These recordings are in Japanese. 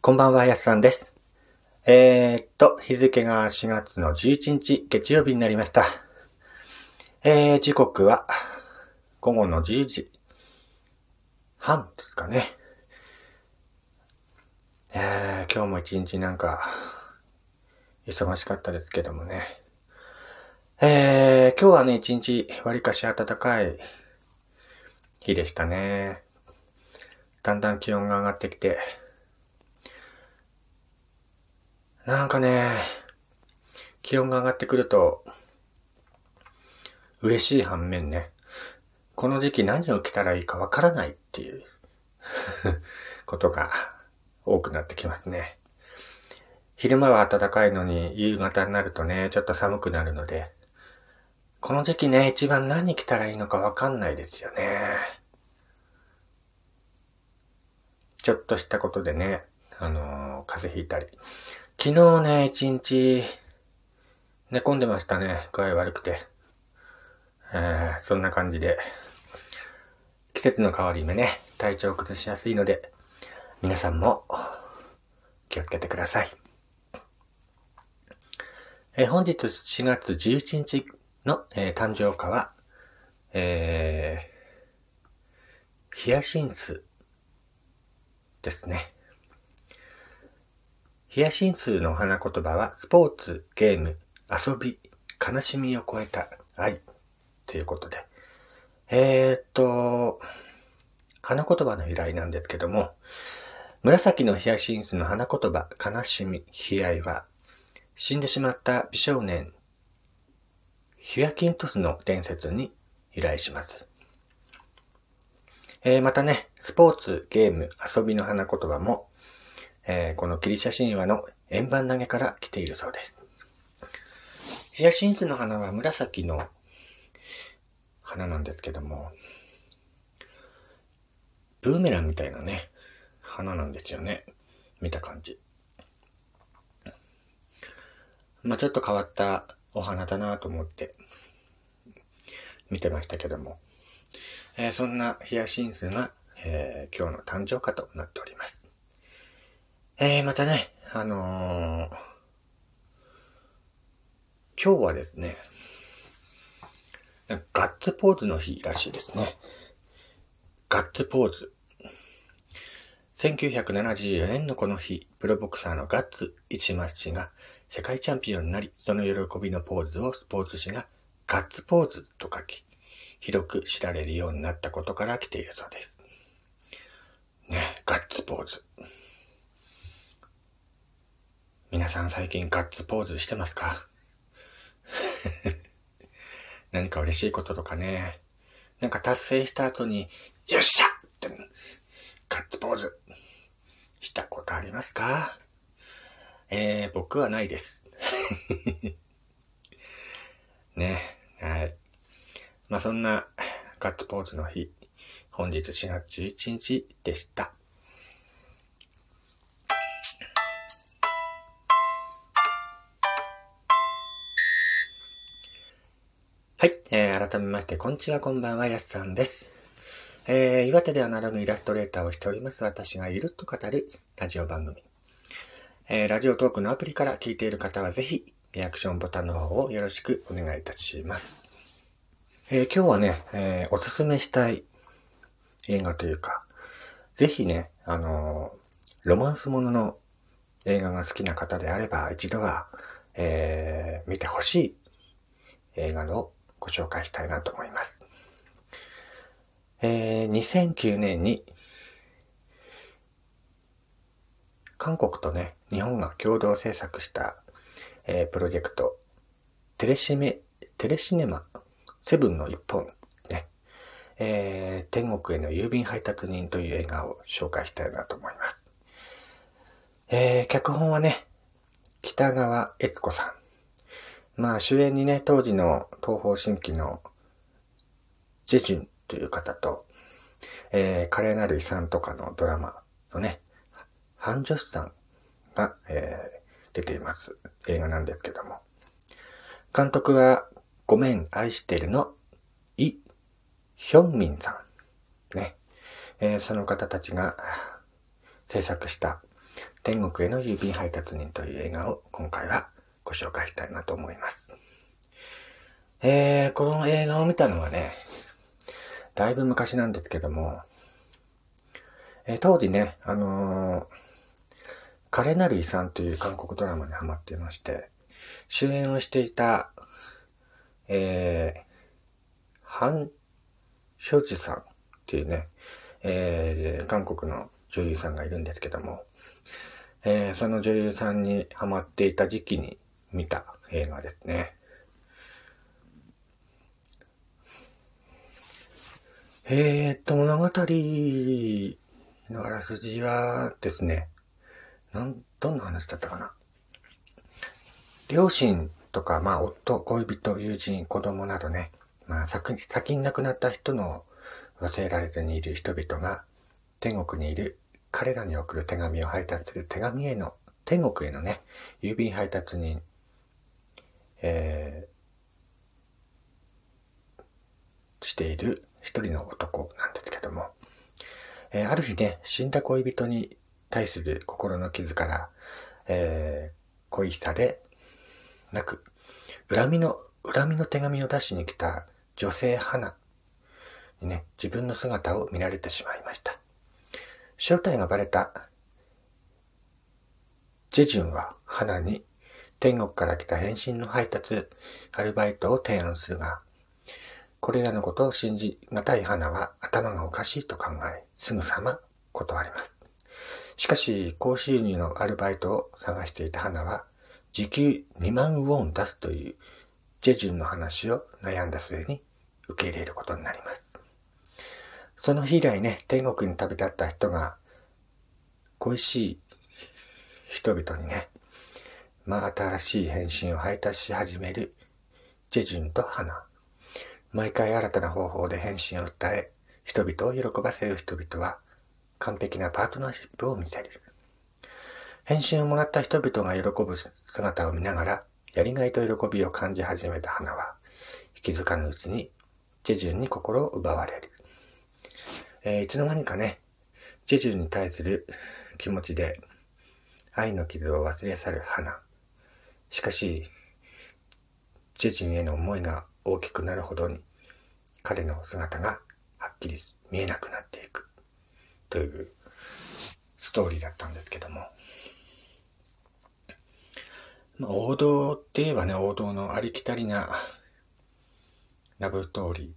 こんばんは、やすさんです。えー、っと、日付が4月の11日、月曜日になりました。えー、時刻は、午後の10時半ですかね。えー、今日も一日なんか、忙しかったですけどもね。えー、今日はね、一日、わりかし暖かい日でしたね。だんだん気温が上がってきて、なんかね、気温が上がってくると、嬉しい反面ね、この時期何を着たらいいかわからないっていう ことが多くなってきますね。昼間は暖かいのに夕方になるとね、ちょっと寒くなるので、この時期ね、一番何着たらいいのかわかんないですよね。ちょっとしたことでね、あのー、風邪ひいたり。昨日ね、一日、寝込んでましたね。具合悪くて。えー、そんな感じで、季節の変わり目ね、体調を崩しやすいので、皆さんも気をつけてください。えー、本日4月11日の、えー、誕生花は、えー、ヒヤシンスですね。ヒヤシンスの花言葉は、スポーツ、ゲーム、遊び、悲しみを超えた愛ということで。えー、っと、花言葉の由来なんですけども、紫のヒヤシンスの花言葉、悲しみ、悲哀は、死んでしまった美少年、ヒヤキントスの伝説に由来します。えー、またね、スポーツ、ゲーム、遊びの花言葉も、えー、このギリシャ神話の円盤投げから来ているそうです。ヒヤシンスの花は紫の花なんですけども、ブーメランみたいなね、花なんですよね。見た感じ。まあちょっと変わったお花だなと思って見てましたけども、えー、そんなヒヤシンスが、えー、今日の誕生花となっております。えー、またね、あのー、今日はですね、ガッツポーズの日らしいですね。ガッツポーズ。1974年のこの日、プロボクサーのガッツ市松氏が世界チャンピオンになり、その喜びのポーズをスポーツ紙がガッツポーズと書き、広く知られるようになったことから来ているそうです。ね、ガッツポーズ。皆さん最近ガッツポーズしてますか？何か嬉しいこととかね？なんか達成した後に、よっしゃって、ガッツポーズしたことありますか？えー、僕はないです。ね、はい。まあ、そんなガッツポーズの日、本日4月11日でした。えー、改めまして、こんにちは、こんばんは、やすさんです。えー、岩手ではならぬイラストレーターをしております、私がゆると語るラジオ番組。えー、ラジオトークのアプリから聞いている方は、ぜひ、リアクションボタンの方をよろしくお願いいたします。え、今日はね、え、おすすめしたい映画というか、ぜひね、あの、ロマンスものの映画が好きな方であれば、一度は、え、見てほしい映画のご紹介したいなと思います。えー、2009年に、韓国とね、日本が共同制作した、えー、プロジェクト、テレシメ、テレシネマ、セブンの一本、ね、えー、天国への郵便配達人という映画を紹介したいなと思います。えー、脚本はね、北川悦子さん。まあ主演にね、当時の東方神起のジェジュンという方と、えー、華麗なる遺産とかのドラマのね、ハン・ジョスさんが、えー、出ています映画なんですけども。監督は、ごめん愛してるの、イ・ヒョンミンさん。ね。えー、その方たちが制作した、天国への郵便配達人という映画を今回はご紹介したいなと思います。えー、この映画を見たのはね、だいぶ昔なんですけども、えー、当時ね、あのー、カレナルイさんという韓国ドラマにハマっていまして、主演をしていた、えー、ハン・ヒョジさんっていうね、えー、韓国の女優さんがいるんですけども、えー、その女優さんにハマっていた時期に見た映画ですね。えー、っと、物語のあらすじはですね、なん、どんな話だったかな？両親とか、まあ、夫、恋人、友人、子供などね、まあ、先に、亡くなった人の忘れられずにいる人々が、天国にいる彼らに送る手紙を配達する手紙への、天国へのね、郵便配達人、えー、している一人の男なんですけども、えー、ある日ね、死んだ恋人に対する心の傷から、えー、恋しさでなく、恨みの、恨みの手紙を出しに来た女性花にね、自分の姿を見られてしまいました。正体がバレたジェジュンは花に天国から来た返信の配達、アルバイトを提案するが、これらのことを信じがたい花は頭がおかしいと考え、すぐさま断ります。しかし、高収入のアルバイトを探していた花は、時給2万ウォン出すというジェジュンの話を悩んだ末に受け入れることになります。その日以来ね、天国に旅立った人が、恋しい人々にね、まあ新しい返信を配達し始めるジェジュンと花。毎回新たな方法で返信を訴え、人々を喜ばせる人々は完璧なパートナーシップを見せる。返信をもらった人々が喜ぶ姿を見ながら、やりがいと喜びを感じ始めた花は、気づかぬうちに、ジェジュンに心を奪われる。えー、いつの間にかね、ジェジュンに対する気持ちで、愛の傷を忘れ去る花。しかし、ジェジンへの思いが大きくなるほどに、彼の姿がはっきり見えなくなっていく。というストーリーだったんですけども。まあ、王道って言えばね、王道のありきたりなラブストーリー。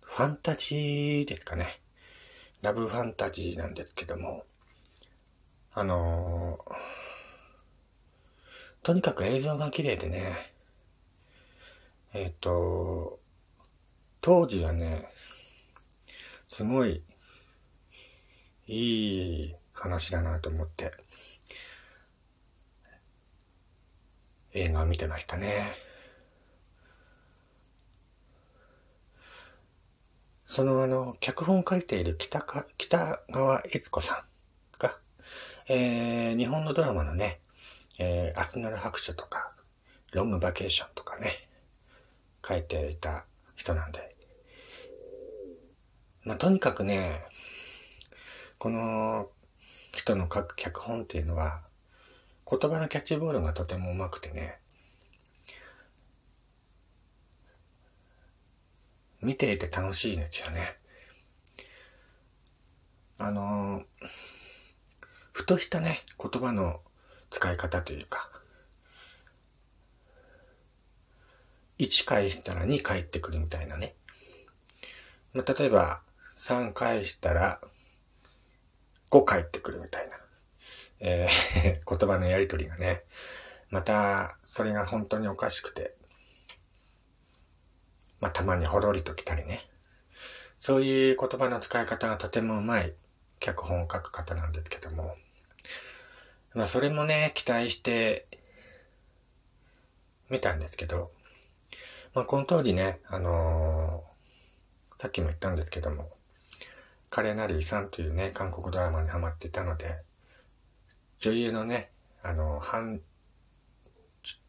ファンタジーですかね。ラブファンタジーなんですけども、あのー、とにかく映像が綺麗でね、えっ、と、当時はね、すごいいい話だなと思って、映画を見てましたね。そのあの、脚本を書いている北か北川悦子さんが、えー、日本のドラマのね、えー、アスナル白書とか、ロングバケーションとかね、書いていた人なんで。まあ、とにかくね、この人の書く脚本っていうのは、言葉のキャッチボールがとてもうまくてね、見ていて楽しいんですよね。あのふとしたね、言葉の使い方というか、1返したら2返ってくるみたいなね。まあ、例えば、3返したら5返ってくるみたいな。えー、言葉のやりとりがね。また、それが本当におかしくて。まあ、たまにほろりと来たりね。そういう言葉の使い方がとてもうまい脚本を書く方なんですけども。まあ、それもね、期待して見たんですけど、まあ、この当時ね、あのー、さっきも言ったんですけども、カレーナリーさんというね、韓国ドラマにハマっていたので、女優のね、あの、ハン、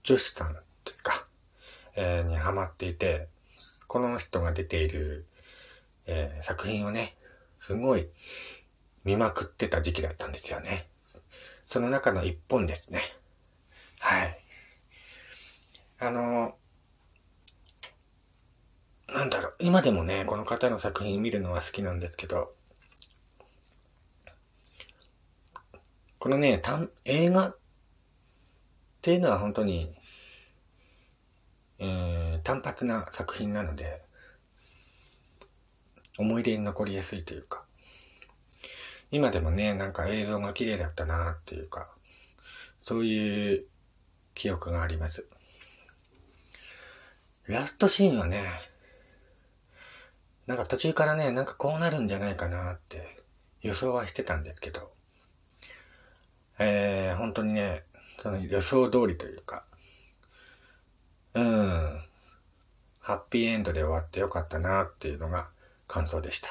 ジョシさんですか、えー、にハマっていて、この人が出ている、えー、作品をね、すごい見まくってた時期だったんですよね。その中の一本ですね。はい。あの、なんだろう、今でもね、この方の作品見るのは好きなんですけど、このね、た映画っていうのは本当に、えー、単発な作品なので、思い出に残りやすいというか、今でもね、なんか映像が綺麗だったなっていうか、そういう記憶があります。ラストシーンはね、なんか途中からね、なんかこうなるんじゃないかなって予想はしてたんですけど、えー、本当にね、その予想通りというか、うん、ハッピーエンドで終わってよかったなっていうのが感想でした。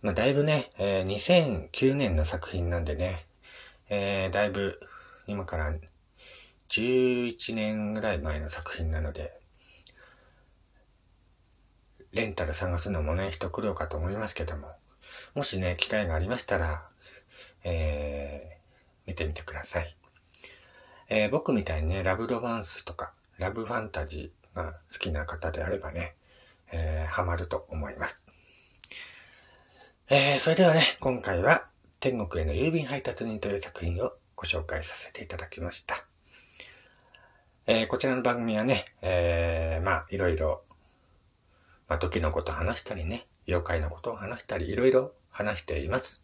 まあ、だいぶね、えー、2009年の作品なんでね、えー、だいぶ今から11年ぐらい前の作品なので、レンタル探すのもね、一苦労かと思いますけども、もしね、機会がありましたら、えー、見てみてください。えー、僕みたいにね、ラブロマンスとか、ラブファンタジーが好きな方であればね、えー、ハマると思います。えー、それではね、今回は天国への郵便配達人という作品をご紹介させていただきました。えー、こちらの番組はね、えー、まあ、いろいろ、まあ、時のこと話したりね、妖怪のことを話したり、いろいろ話しています。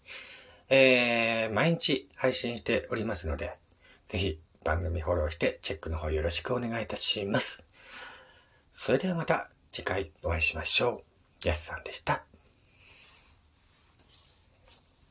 えー、毎日配信しておりますので、ぜひ番組フォローしてチェックの方よろしくお願いいたします。それではまた次回お会いしましょう。やすさんでした。